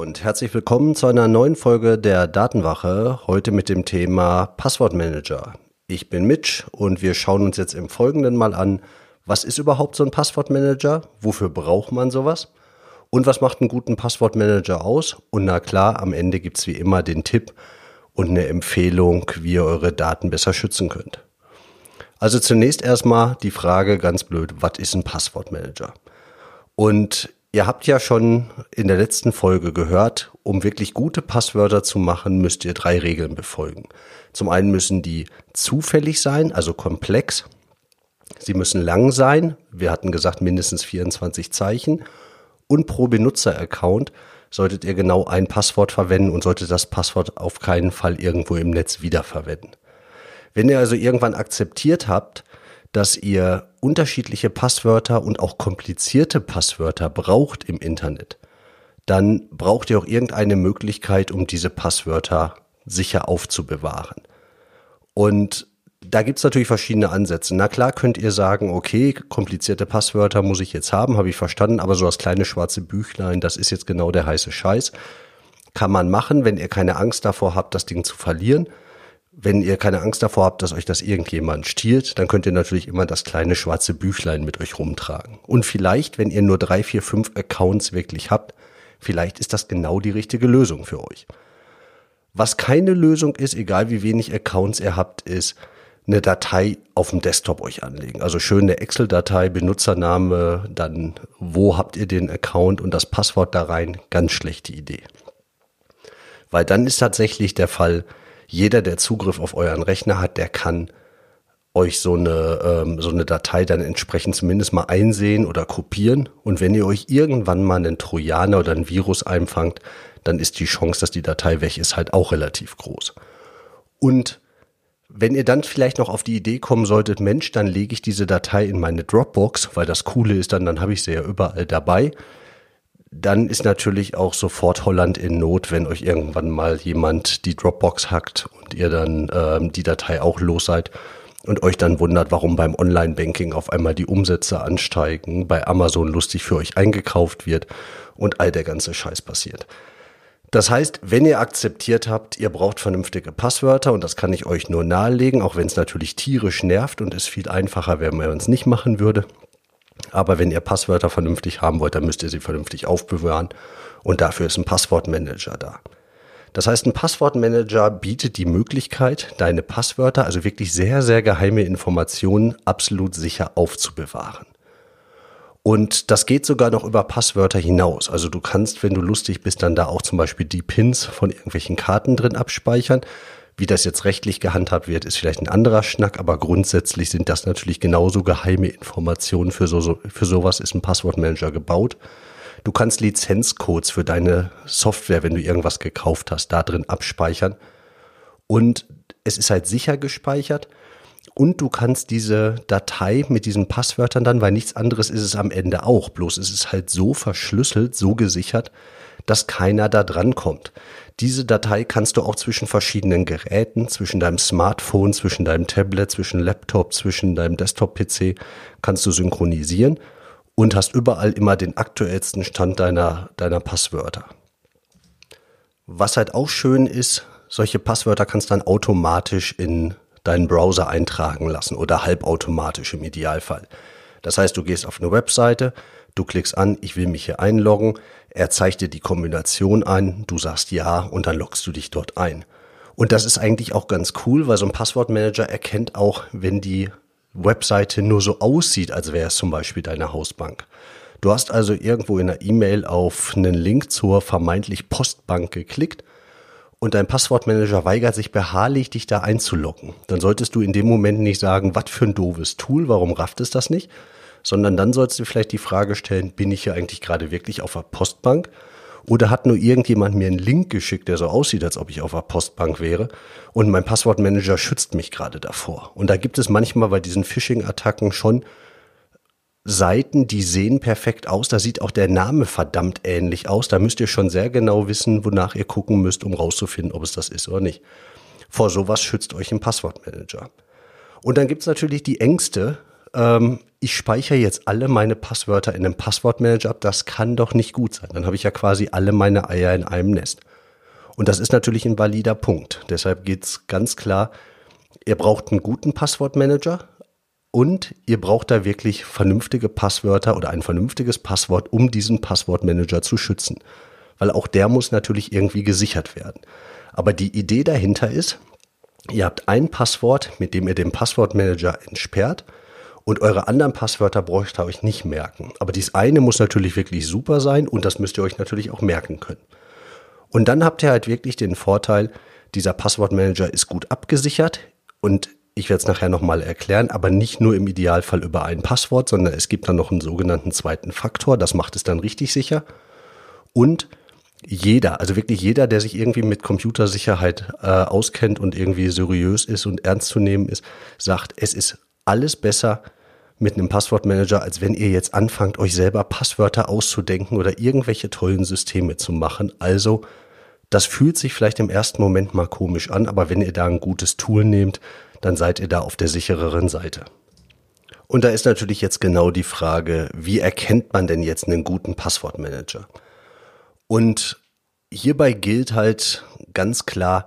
Und herzlich willkommen zu einer neuen Folge der Datenwache, heute mit dem Thema Passwortmanager. Ich bin Mitch und wir schauen uns jetzt im Folgenden mal an, was ist überhaupt so ein Passwortmanager, wofür braucht man sowas und was macht einen guten Passwortmanager aus und na klar, am Ende gibt's wie immer den Tipp und eine Empfehlung, wie ihr eure Daten besser schützen könnt. Also zunächst erstmal die Frage ganz blöd, was ist ein Passwortmanager? Und Ihr habt ja schon in der letzten Folge gehört, um wirklich gute Passwörter zu machen, müsst ihr drei Regeln befolgen. Zum einen müssen die zufällig sein, also komplex. Sie müssen lang sein. Wir hatten gesagt mindestens 24 Zeichen. Und pro Benutzer-Account solltet ihr genau ein Passwort verwenden und solltet das Passwort auf keinen Fall irgendwo im Netz wiederverwenden. Wenn ihr also irgendwann akzeptiert habt, dass ihr unterschiedliche Passwörter und auch komplizierte Passwörter braucht im Internet, dann braucht ihr auch irgendeine Möglichkeit, um diese Passwörter sicher aufzubewahren. Und da gibt's natürlich verschiedene Ansätze. Na klar könnt ihr sagen, okay, komplizierte Passwörter muss ich jetzt haben, habe ich verstanden, aber so das kleine schwarze Büchlein, das ist jetzt genau der heiße Scheiß. Kann man machen, wenn ihr keine Angst davor habt, das Ding zu verlieren. Wenn ihr keine Angst davor habt, dass euch das irgendjemand stiehlt, dann könnt ihr natürlich immer das kleine schwarze Büchlein mit euch rumtragen. Und vielleicht, wenn ihr nur drei, vier, fünf Accounts wirklich habt, vielleicht ist das genau die richtige Lösung für euch. Was keine Lösung ist, egal wie wenig Accounts ihr habt, ist eine Datei auf dem Desktop euch anlegen. Also schöne Excel-Datei, Benutzername, dann wo habt ihr den Account und das Passwort da rein. Ganz schlechte Idee. Weil dann ist tatsächlich der Fall, jeder, der Zugriff auf euren Rechner hat, der kann euch so eine, ähm, so eine Datei dann entsprechend zumindest mal einsehen oder kopieren. Und wenn ihr euch irgendwann mal einen Trojaner oder ein Virus einfangt, dann ist die Chance, dass die Datei weg ist, halt auch relativ groß. Und wenn ihr dann vielleicht noch auf die Idee kommen solltet, Mensch, dann lege ich diese Datei in meine Dropbox, weil das Coole ist dann, dann habe ich sie ja überall dabei dann ist natürlich auch sofort Holland in Not, wenn euch irgendwann mal jemand die Dropbox hackt und ihr dann ähm, die Datei auch los seid und euch dann wundert, warum beim Online-Banking auf einmal die Umsätze ansteigen, bei Amazon lustig für euch eingekauft wird und all der ganze Scheiß passiert. Das heißt, wenn ihr akzeptiert habt, ihr braucht vernünftige Passwörter und das kann ich euch nur nahelegen, auch wenn es natürlich tierisch nervt und es viel einfacher wäre, wenn man es nicht machen würde, aber wenn ihr Passwörter vernünftig haben wollt, dann müsst ihr sie vernünftig aufbewahren. Und dafür ist ein Passwortmanager da. Das heißt, ein Passwortmanager bietet die Möglichkeit, deine Passwörter, also wirklich sehr, sehr geheime Informationen, absolut sicher aufzubewahren. Und das geht sogar noch über Passwörter hinaus. Also du kannst, wenn du lustig bist, dann da auch zum Beispiel die Pins von irgendwelchen Karten drin abspeichern. Wie das jetzt rechtlich gehandhabt wird, ist vielleicht ein anderer Schnack, aber grundsätzlich sind das natürlich genauso geheime Informationen. Für, so, für sowas ist ein Passwortmanager gebaut. Du kannst Lizenzcodes für deine Software, wenn du irgendwas gekauft hast, da drin abspeichern. Und es ist halt sicher gespeichert. Und du kannst diese Datei mit diesen Passwörtern dann, weil nichts anderes ist es am Ende auch, bloß es ist halt so verschlüsselt, so gesichert, dass keiner da dran kommt. Diese Datei kannst du auch zwischen verschiedenen Geräten, zwischen deinem Smartphone, zwischen deinem Tablet, zwischen Laptop, zwischen deinem Desktop-PC, kannst du synchronisieren und hast überall immer den aktuellsten Stand deiner, deiner Passwörter. Was halt auch schön ist, solche Passwörter kannst du dann automatisch in deinen Browser eintragen lassen oder halbautomatisch im Idealfall. Das heißt, du gehst auf eine Webseite, Du klickst an, ich will mich hier einloggen. Er zeigt dir die Kombination an, du sagst ja und dann loggst du dich dort ein. Und das ist eigentlich auch ganz cool, weil so ein Passwortmanager erkennt auch, wenn die Webseite nur so aussieht, als wäre es zum Beispiel deine Hausbank. Du hast also irgendwo in einer E-Mail auf einen Link zur vermeintlich Postbank geklickt und dein Passwortmanager weigert sich beharrlich, dich da einzuloggen. Dann solltest du in dem Moment nicht sagen, was für ein doofes Tool, warum rafft es das nicht, sondern dann sollst du vielleicht die Frage stellen, bin ich hier eigentlich gerade wirklich auf der Postbank? Oder hat nur irgendjemand mir einen Link geschickt, der so aussieht, als ob ich auf der Postbank wäre und mein Passwortmanager schützt mich gerade davor. Und da gibt es manchmal bei diesen Phishing-Attacken schon Seiten, die sehen perfekt aus. Da sieht auch der Name verdammt ähnlich aus. Da müsst ihr schon sehr genau wissen, wonach ihr gucken müsst, um rauszufinden, ob es das ist oder nicht. Vor sowas schützt euch ein Passwortmanager. Und dann gibt's natürlich die Ängste. Ähm, ich speichere jetzt alle meine Passwörter in einem Passwortmanager ab. Das kann doch nicht gut sein. Dann habe ich ja quasi alle meine Eier in einem Nest. Und das ist natürlich ein valider Punkt. Deshalb geht's ganz klar, ihr braucht einen guten Passwortmanager, und ihr braucht da wirklich vernünftige Passwörter oder ein vernünftiges Passwort, um diesen Passwortmanager zu schützen. Weil auch der muss natürlich irgendwie gesichert werden. Aber die Idee dahinter ist, ihr habt ein Passwort, mit dem ihr den Passwortmanager entsperrt und eure anderen Passwörter braucht ihr euch nicht merken. Aber dies eine muss natürlich wirklich super sein und das müsst ihr euch natürlich auch merken können. Und dann habt ihr halt wirklich den Vorteil, dieser Passwortmanager ist gut abgesichert und ich werde es nachher nochmal erklären, aber nicht nur im Idealfall über ein Passwort, sondern es gibt dann noch einen sogenannten zweiten Faktor. Das macht es dann richtig sicher. Und jeder, also wirklich jeder, der sich irgendwie mit Computersicherheit äh, auskennt und irgendwie seriös ist und ernst zu nehmen ist, sagt, es ist alles besser mit einem Passwortmanager, als wenn ihr jetzt anfangt, euch selber Passwörter auszudenken oder irgendwelche tollen Systeme zu machen. Also, das fühlt sich vielleicht im ersten Moment mal komisch an, aber wenn ihr da ein gutes Tool nehmt, dann seid ihr da auf der sichereren Seite. Und da ist natürlich jetzt genau die Frage, wie erkennt man denn jetzt einen guten Passwortmanager? Und hierbei gilt halt ganz klar,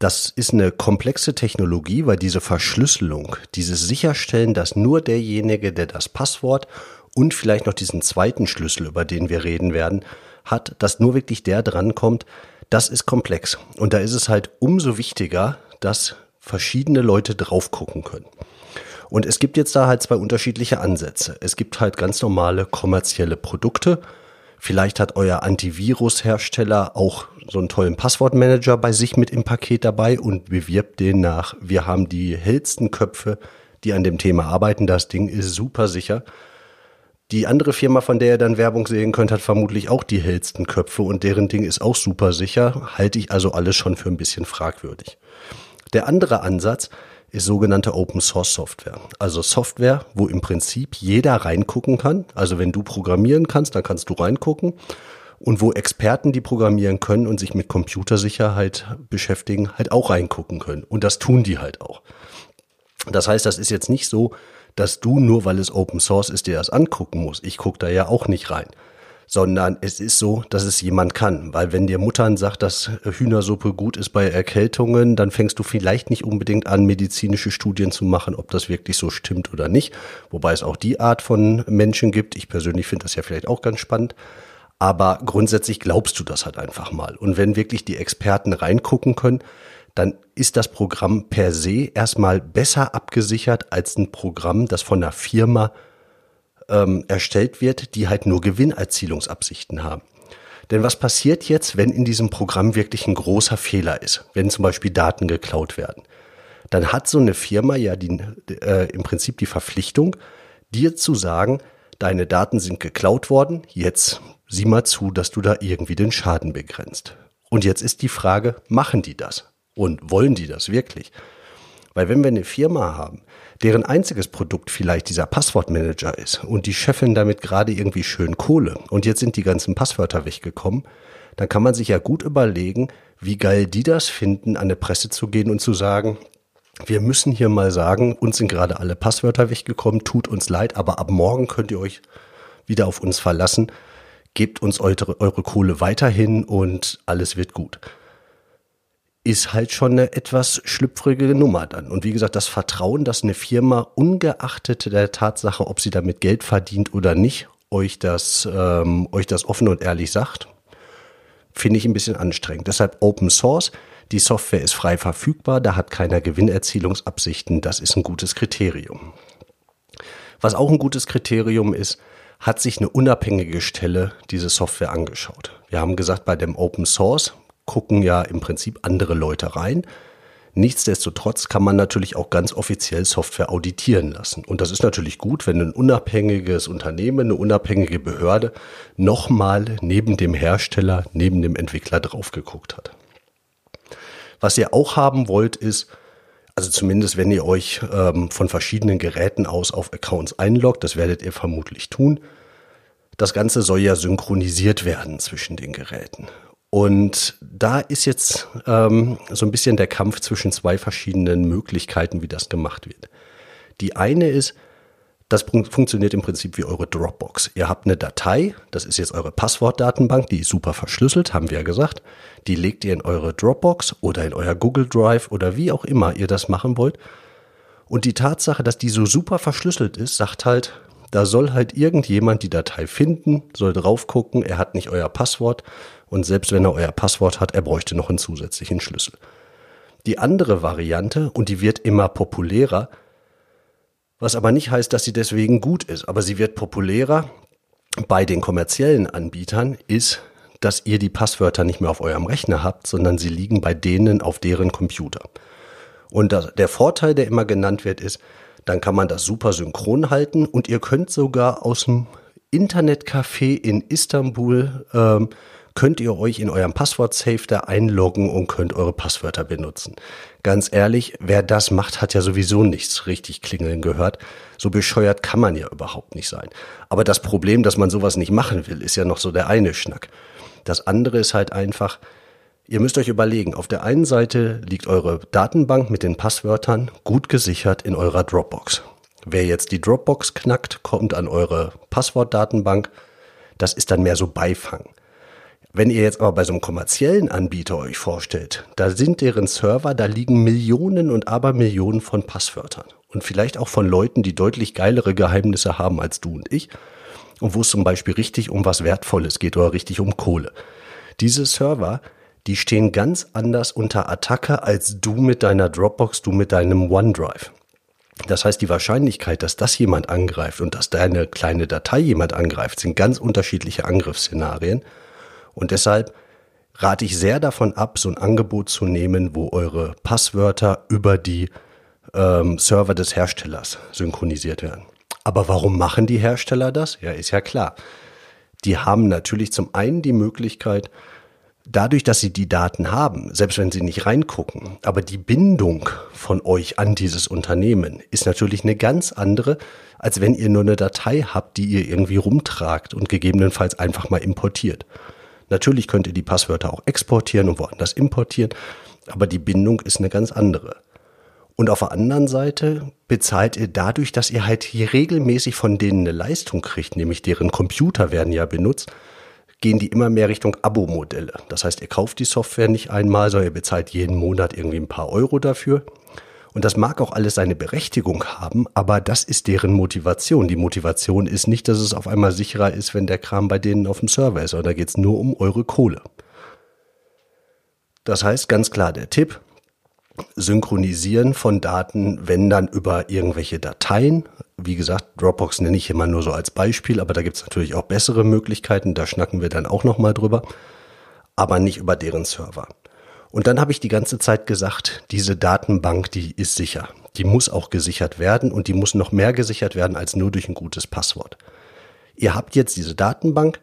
das ist eine komplexe Technologie, weil diese Verschlüsselung, dieses Sicherstellen, dass nur derjenige, der das Passwort und vielleicht noch diesen zweiten Schlüssel, über den wir reden werden, hat, dass nur wirklich der drankommt, das ist komplex. Und da ist es halt umso wichtiger, dass verschiedene Leute drauf gucken können. Und es gibt jetzt da halt zwei unterschiedliche Ansätze. Es gibt halt ganz normale kommerzielle Produkte. Vielleicht hat euer Antivirus-Hersteller auch so einen tollen Passwortmanager bei sich mit im Paket dabei und bewirbt den nach. Wir haben die hellsten Köpfe, die an dem Thema arbeiten. Das Ding ist super sicher. Die andere Firma, von der ihr dann Werbung sehen könnt, hat vermutlich auch die hellsten Köpfe und deren Ding ist auch super sicher. Halte ich also alles schon für ein bisschen fragwürdig. Der andere Ansatz ist sogenannte Open Source Software. Also Software, wo im Prinzip jeder reingucken kann. Also wenn du programmieren kannst, dann kannst du reingucken. Und wo Experten, die programmieren können und sich mit Computersicherheit beschäftigen, halt auch reingucken können. Und das tun die halt auch. Das heißt, das ist jetzt nicht so, dass du nur, weil es Open Source ist, dir das angucken musst. Ich gucke da ja auch nicht rein sondern es ist so, dass es jemand kann. Weil wenn dir Muttern sagt, dass Hühnersuppe gut ist bei Erkältungen, dann fängst du vielleicht nicht unbedingt an, medizinische Studien zu machen, ob das wirklich so stimmt oder nicht. Wobei es auch die Art von Menschen gibt. Ich persönlich finde das ja vielleicht auch ganz spannend. Aber grundsätzlich glaubst du das halt einfach mal. Und wenn wirklich die Experten reingucken können, dann ist das Programm per se erstmal besser abgesichert als ein Programm, das von einer Firma ähm, erstellt wird, die halt nur Gewinnerzielungsabsichten haben. Denn was passiert jetzt, wenn in diesem Programm wirklich ein großer Fehler ist, wenn zum Beispiel Daten geklaut werden? Dann hat so eine Firma ja die, äh, im Prinzip die Verpflichtung, dir zu sagen, deine Daten sind geklaut worden, jetzt sieh mal zu, dass du da irgendwie den Schaden begrenzt. Und jetzt ist die Frage, machen die das? Und wollen die das wirklich? Weil wenn wir eine Firma haben, deren einziges Produkt vielleicht dieser Passwortmanager ist und die scheffeln damit gerade irgendwie schön Kohle und jetzt sind die ganzen Passwörter weggekommen, dann kann man sich ja gut überlegen, wie geil die das finden, an eine Presse zu gehen und zu sagen, wir müssen hier mal sagen, uns sind gerade alle Passwörter weggekommen, tut uns leid, aber ab morgen könnt ihr euch wieder auf uns verlassen, gebt uns eure, eure Kohle weiterhin und alles wird gut ist halt schon eine etwas schlüpfrige Nummer dann. Und wie gesagt, das Vertrauen, dass eine Firma ungeachtet der Tatsache, ob sie damit Geld verdient oder nicht, euch das, ähm, euch das offen und ehrlich sagt, finde ich ein bisschen anstrengend. Deshalb Open Source. Die Software ist frei verfügbar, da hat keiner Gewinnerzielungsabsichten. Das ist ein gutes Kriterium. Was auch ein gutes Kriterium ist, hat sich eine unabhängige Stelle diese Software angeschaut. Wir haben gesagt, bei dem Open Source gucken ja im Prinzip andere Leute rein. Nichtsdestotrotz kann man natürlich auch ganz offiziell Software auditieren lassen. Und das ist natürlich gut, wenn ein unabhängiges Unternehmen, eine unabhängige Behörde nochmal neben dem Hersteller, neben dem Entwickler drauf geguckt hat. Was ihr auch haben wollt, ist, also zumindest wenn ihr euch ähm, von verschiedenen Geräten aus auf Accounts einloggt, das werdet ihr vermutlich tun. Das Ganze soll ja synchronisiert werden zwischen den Geräten. Und da ist jetzt ähm, so ein bisschen der Kampf zwischen zwei verschiedenen Möglichkeiten, wie das gemacht wird. Die eine ist, das funktioniert im Prinzip wie eure Dropbox. Ihr habt eine Datei, das ist jetzt eure Passwortdatenbank, die ist super verschlüsselt, haben wir ja gesagt. Die legt ihr in eure Dropbox oder in euer Google Drive oder wie auch immer ihr das machen wollt. Und die Tatsache, dass die so super verschlüsselt ist, sagt halt, da soll halt irgendjemand die Datei finden, soll drauf gucken, er hat nicht euer Passwort und selbst wenn er euer Passwort hat, er bräuchte noch einen zusätzlichen Schlüssel. Die andere Variante, und die wird immer populärer, was aber nicht heißt, dass sie deswegen gut ist, aber sie wird populärer bei den kommerziellen Anbietern, ist, dass ihr die Passwörter nicht mehr auf eurem Rechner habt, sondern sie liegen bei denen auf deren Computer. Und der Vorteil, der immer genannt wird, ist, dann kann man das super synchron halten und ihr könnt sogar aus dem Internetcafé in Istanbul ähm, könnt ihr euch in eurem Passwort-Safe da einloggen und könnt eure Passwörter benutzen. Ganz ehrlich, wer das macht, hat ja sowieso nichts richtig klingeln gehört. So bescheuert kann man ja überhaupt nicht sein. Aber das Problem, dass man sowas nicht machen will, ist ja noch so der eine Schnack. Das andere ist halt einfach, ihr müsst euch überlegen, auf der einen Seite liegt eure Datenbank mit den Passwörtern gut gesichert in eurer Dropbox. Wer jetzt die Dropbox knackt, kommt an eure Passwortdatenbank. Das ist dann mehr so Beifang. Wenn ihr jetzt aber bei so einem kommerziellen Anbieter euch vorstellt, da sind deren Server, da liegen Millionen und Abermillionen von Passwörtern. Und vielleicht auch von Leuten, die deutlich geilere Geheimnisse haben als du und ich. Und wo es zum Beispiel richtig um was Wertvolles geht oder richtig um Kohle. Diese Server, die stehen ganz anders unter Attacke als du mit deiner Dropbox, du mit deinem OneDrive. Das heißt, die Wahrscheinlichkeit, dass das jemand angreift und dass deine kleine Datei jemand angreift, sind ganz unterschiedliche Angriffsszenarien. Und deshalb rate ich sehr davon ab, so ein Angebot zu nehmen, wo eure Passwörter über die ähm, Server des Herstellers synchronisiert werden. Aber warum machen die Hersteller das? Ja, ist ja klar. Die haben natürlich zum einen die Möglichkeit, dadurch, dass sie die Daten haben, selbst wenn sie nicht reingucken, aber die Bindung von euch an dieses Unternehmen ist natürlich eine ganz andere, als wenn ihr nur eine Datei habt, die ihr irgendwie rumtragt und gegebenenfalls einfach mal importiert. Natürlich könnt ihr die Passwörter auch exportieren und woanders importieren, aber die Bindung ist eine ganz andere. Und auf der anderen Seite bezahlt ihr dadurch, dass ihr halt hier regelmäßig von denen eine Leistung kriegt, nämlich deren Computer werden ja benutzt, gehen die immer mehr Richtung Abo-Modelle. Das heißt, ihr kauft die Software nicht einmal, sondern ihr bezahlt jeden Monat irgendwie ein paar Euro dafür. Und das mag auch alles seine Berechtigung haben, aber das ist deren Motivation. Die Motivation ist nicht, dass es auf einmal sicherer ist, wenn der Kram bei denen auf dem Server ist, sondern da geht es nur um eure Kohle. Das heißt ganz klar der Tipp, Synchronisieren von Daten, wenn dann über irgendwelche Dateien. Wie gesagt, Dropbox nenne ich immer nur so als Beispiel, aber da gibt es natürlich auch bessere Möglichkeiten, da schnacken wir dann auch nochmal drüber, aber nicht über deren Server. Und dann habe ich die ganze Zeit gesagt, diese Datenbank, die ist sicher. Die muss auch gesichert werden und die muss noch mehr gesichert werden als nur durch ein gutes Passwort. Ihr habt jetzt diese Datenbank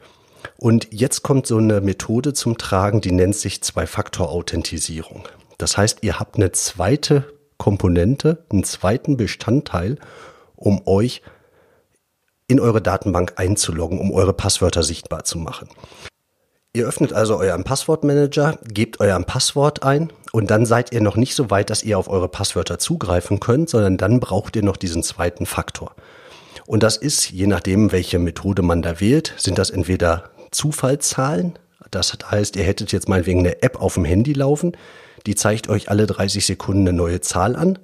und jetzt kommt so eine Methode zum Tragen, die nennt sich Zwei-Faktor-Authentisierung. Das heißt, ihr habt eine zweite Komponente, einen zweiten Bestandteil, um euch in eure Datenbank einzuloggen, um eure Passwörter sichtbar zu machen. Ihr öffnet also euren Passwortmanager, gebt euer Passwort ein und dann seid ihr noch nicht so weit, dass ihr auf eure Passwörter zugreifen könnt, sondern dann braucht ihr noch diesen zweiten Faktor. Und das ist, je nachdem, welche Methode man da wählt, sind das entweder Zufallszahlen, das heißt, ihr hättet jetzt meinetwegen eine App auf dem Handy laufen, die zeigt euch alle 30 Sekunden eine neue Zahl an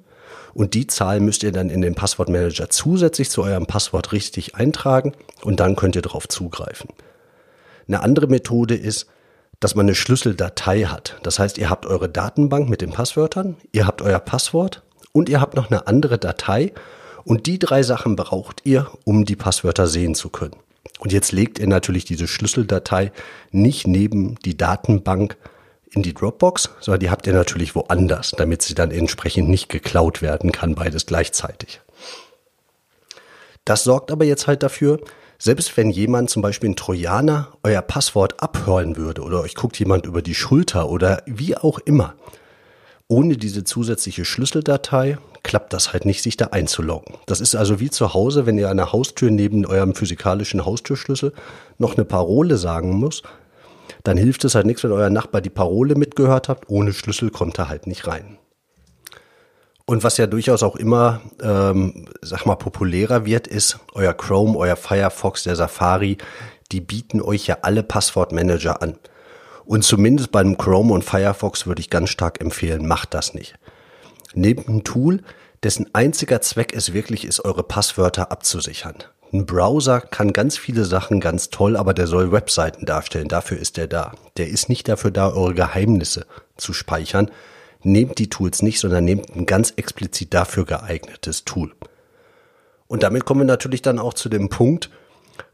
und die Zahl müsst ihr dann in den Passwortmanager zusätzlich zu eurem Passwort richtig eintragen und dann könnt ihr darauf zugreifen. Eine andere Methode ist, dass man eine Schlüsseldatei hat. Das heißt, ihr habt eure Datenbank mit den Passwörtern, ihr habt euer Passwort und ihr habt noch eine andere Datei und die drei Sachen braucht ihr, um die Passwörter sehen zu können. Und jetzt legt ihr natürlich diese Schlüsseldatei nicht neben die Datenbank in die Dropbox, sondern die habt ihr natürlich woanders, damit sie dann entsprechend nicht geklaut werden kann, beides gleichzeitig. Das sorgt aber jetzt halt dafür, selbst wenn jemand zum Beispiel ein Trojaner euer Passwort abhören würde oder euch guckt jemand über die Schulter oder wie auch immer, ohne diese zusätzliche Schlüsseldatei klappt das halt nicht, sich da einzuloggen. Das ist also wie zu Hause, wenn ihr an der Haustür neben eurem physikalischen Haustürschlüssel noch eine Parole sagen muss, dann hilft es halt nichts, wenn euer Nachbar die Parole mitgehört habt. Ohne Schlüssel kommt er halt nicht rein. Und was ja durchaus auch immer, ähm, sag mal, populärer wird, ist euer Chrome, euer Firefox, der Safari. Die bieten euch ja alle Passwortmanager an. Und zumindest beim Chrome und Firefox würde ich ganz stark empfehlen, macht das nicht. Nehmt ein Tool, dessen einziger Zweck es wirklich ist, eure Passwörter abzusichern. Ein Browser kann ganz viele Sachen ganz toll, aber der soll Webseiten darstellen. Dafür ist er da. Der ist nicht dafür da, eure Geheimnisse zu speichern. Nehmt die Tools nicht, sondern nehmt ein ganz explizit dafür geeignetes Tool. Und damit kommen wir natürlich dann auch zu dem Punkt,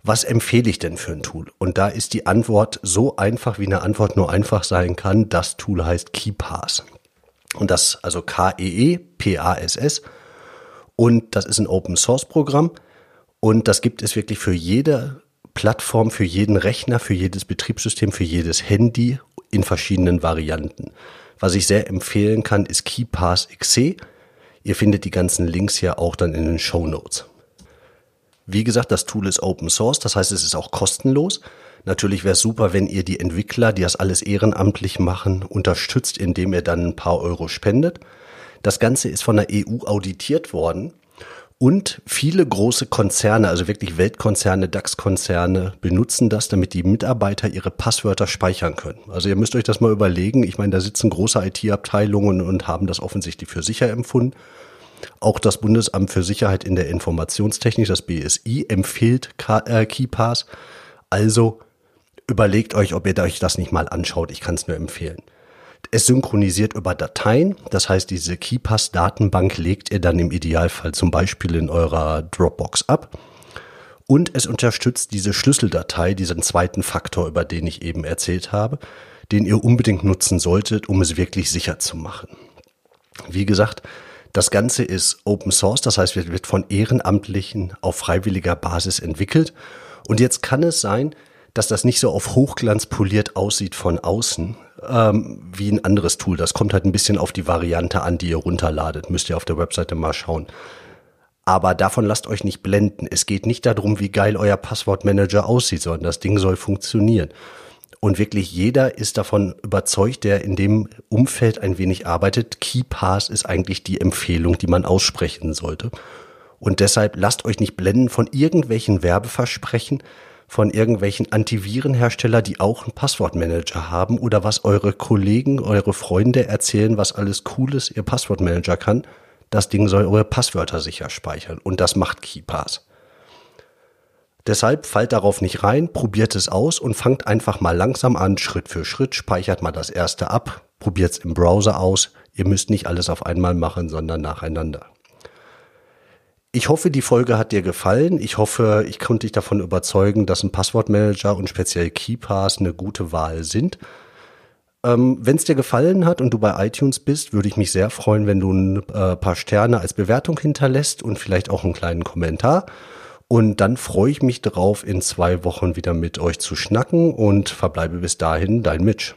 was empfehle ich denn für ein Tool? Und da ist die Antwort so einfach, wie eine Antwort nur einfach sein kann. Das Tool heißt KeePass. Und das, also K-E-E-P-A-S-S. Und das ist ein Open Source Programm. Und das gibt es wirklich für jede Plattform, für jeden Rechner, für jedes Betriebssystem, für jedes Handy in verschiedenen Varianten. Was ich sehr empfehlen kann, ist KeyPass XC. Ihr findet die ganzen Links hier auch dann in den Show Notes. Wie gesagt, das Tool ist Open Source, das heißt, es ist auch kostenlos. Natürlich wäre es super, wenn ihr die Entwickler, die das alles ehrenamtlich machen, unterstützt, indem ihr dann ein paar Euro spendet. Das Ganze ist von der EU auditiert worden und viele große Konzerne, also wirklich Weltkonzerne, DAX-Konzerne, benutzen das, damit die Mitarbeiter ihre Passwörter speichern können. Also ihr müsst euch das mal überlegen. Ich meine, da sitzen große IT-Abteilungen und haben das offensichtlich für sicher empfunden. Auch das Bundesamt für Sicherheit in der Informationstechnik, das BSI, empfiehlt äh, KeyPass. Also überlegt euch, ob ihr euch das nicht mal anschaut. Ich kann es nur empfehlen. Es synchronisiert über Dateien, das heißt, diese KeyPass-Datenbank legt ihr dann im Idealfall zum Beispiel in eurer Dropbox ab. Und es unterstützt diese Schlüsseldatei, diesen zweiten Faktor, über den ich eben erzählt habe, den ihr unbedingt nutzen solltet, um es wirklich sicher zu machen. Wie gesagt, das Ganze ist Open Source, das heißt, wird von Ehrenamtlichen auf freiwilliger Basis entwickelt. Und jetzt kann es sein, dass das nicht so auf Hochglanz poliert aussieht von außen, ähm, wie ein anderes Tool. Das kommt halt ein bisschen auf die Variante an, die ihr runterladet. Müsst ihr auf der Webseite mal schauen. Aber davon lasst euch nicht blenden. Es geht nicht darum, wie geil euer Passwortmanager aussieht, sondern das Ding soll funktionieren. Und wirklich jeder ist davon überzeugt, der in dem Umfeld ein wenig arbeitet. KeyPass ist eigentlich die Empfehlung, die man aussprechen sollte. Und deshalb lasst euch nicht blenden von irgendwelchen Werbeversprechen, von irgendwelchen Antivirenhersteller, die auch einen Passwortmanager haben oder was eure Kollegen, eure Freunde erzählen, was alles Cooles ihr Passwortmanager kann. Das Ding soll eure Passwörter sicher speichern und das macht KeyPass. Deshalb fallt darauf nicht rein, probiert es aus und fangt einfach mal langsam an, Schritt für Schritt, speichert mal das erste ab, probiert es im Browser aus. Ihr müsst nicht alles auf einmal machen, sondern nacheinander. Ich hoffe, die Folge hat dir gefallen. Ich hoffe, ich konnte dich davon überzeugen, dass ein Passwortmanager und speziell KeyPass eine gute Wahl sind. Ähm, wenn es dir gefallen hat und du bei iTunes bist, würde ich mich sehr freuen, wenn du ein äh, paar Sterne als Bewertung hinterlässt und vielleicht auch einen kleinen Kommentar. Und dann freue ich mich darauf, in zwei Wochen wieder mit euch zu schnacken und verbleibe bis dahin dein Mitch.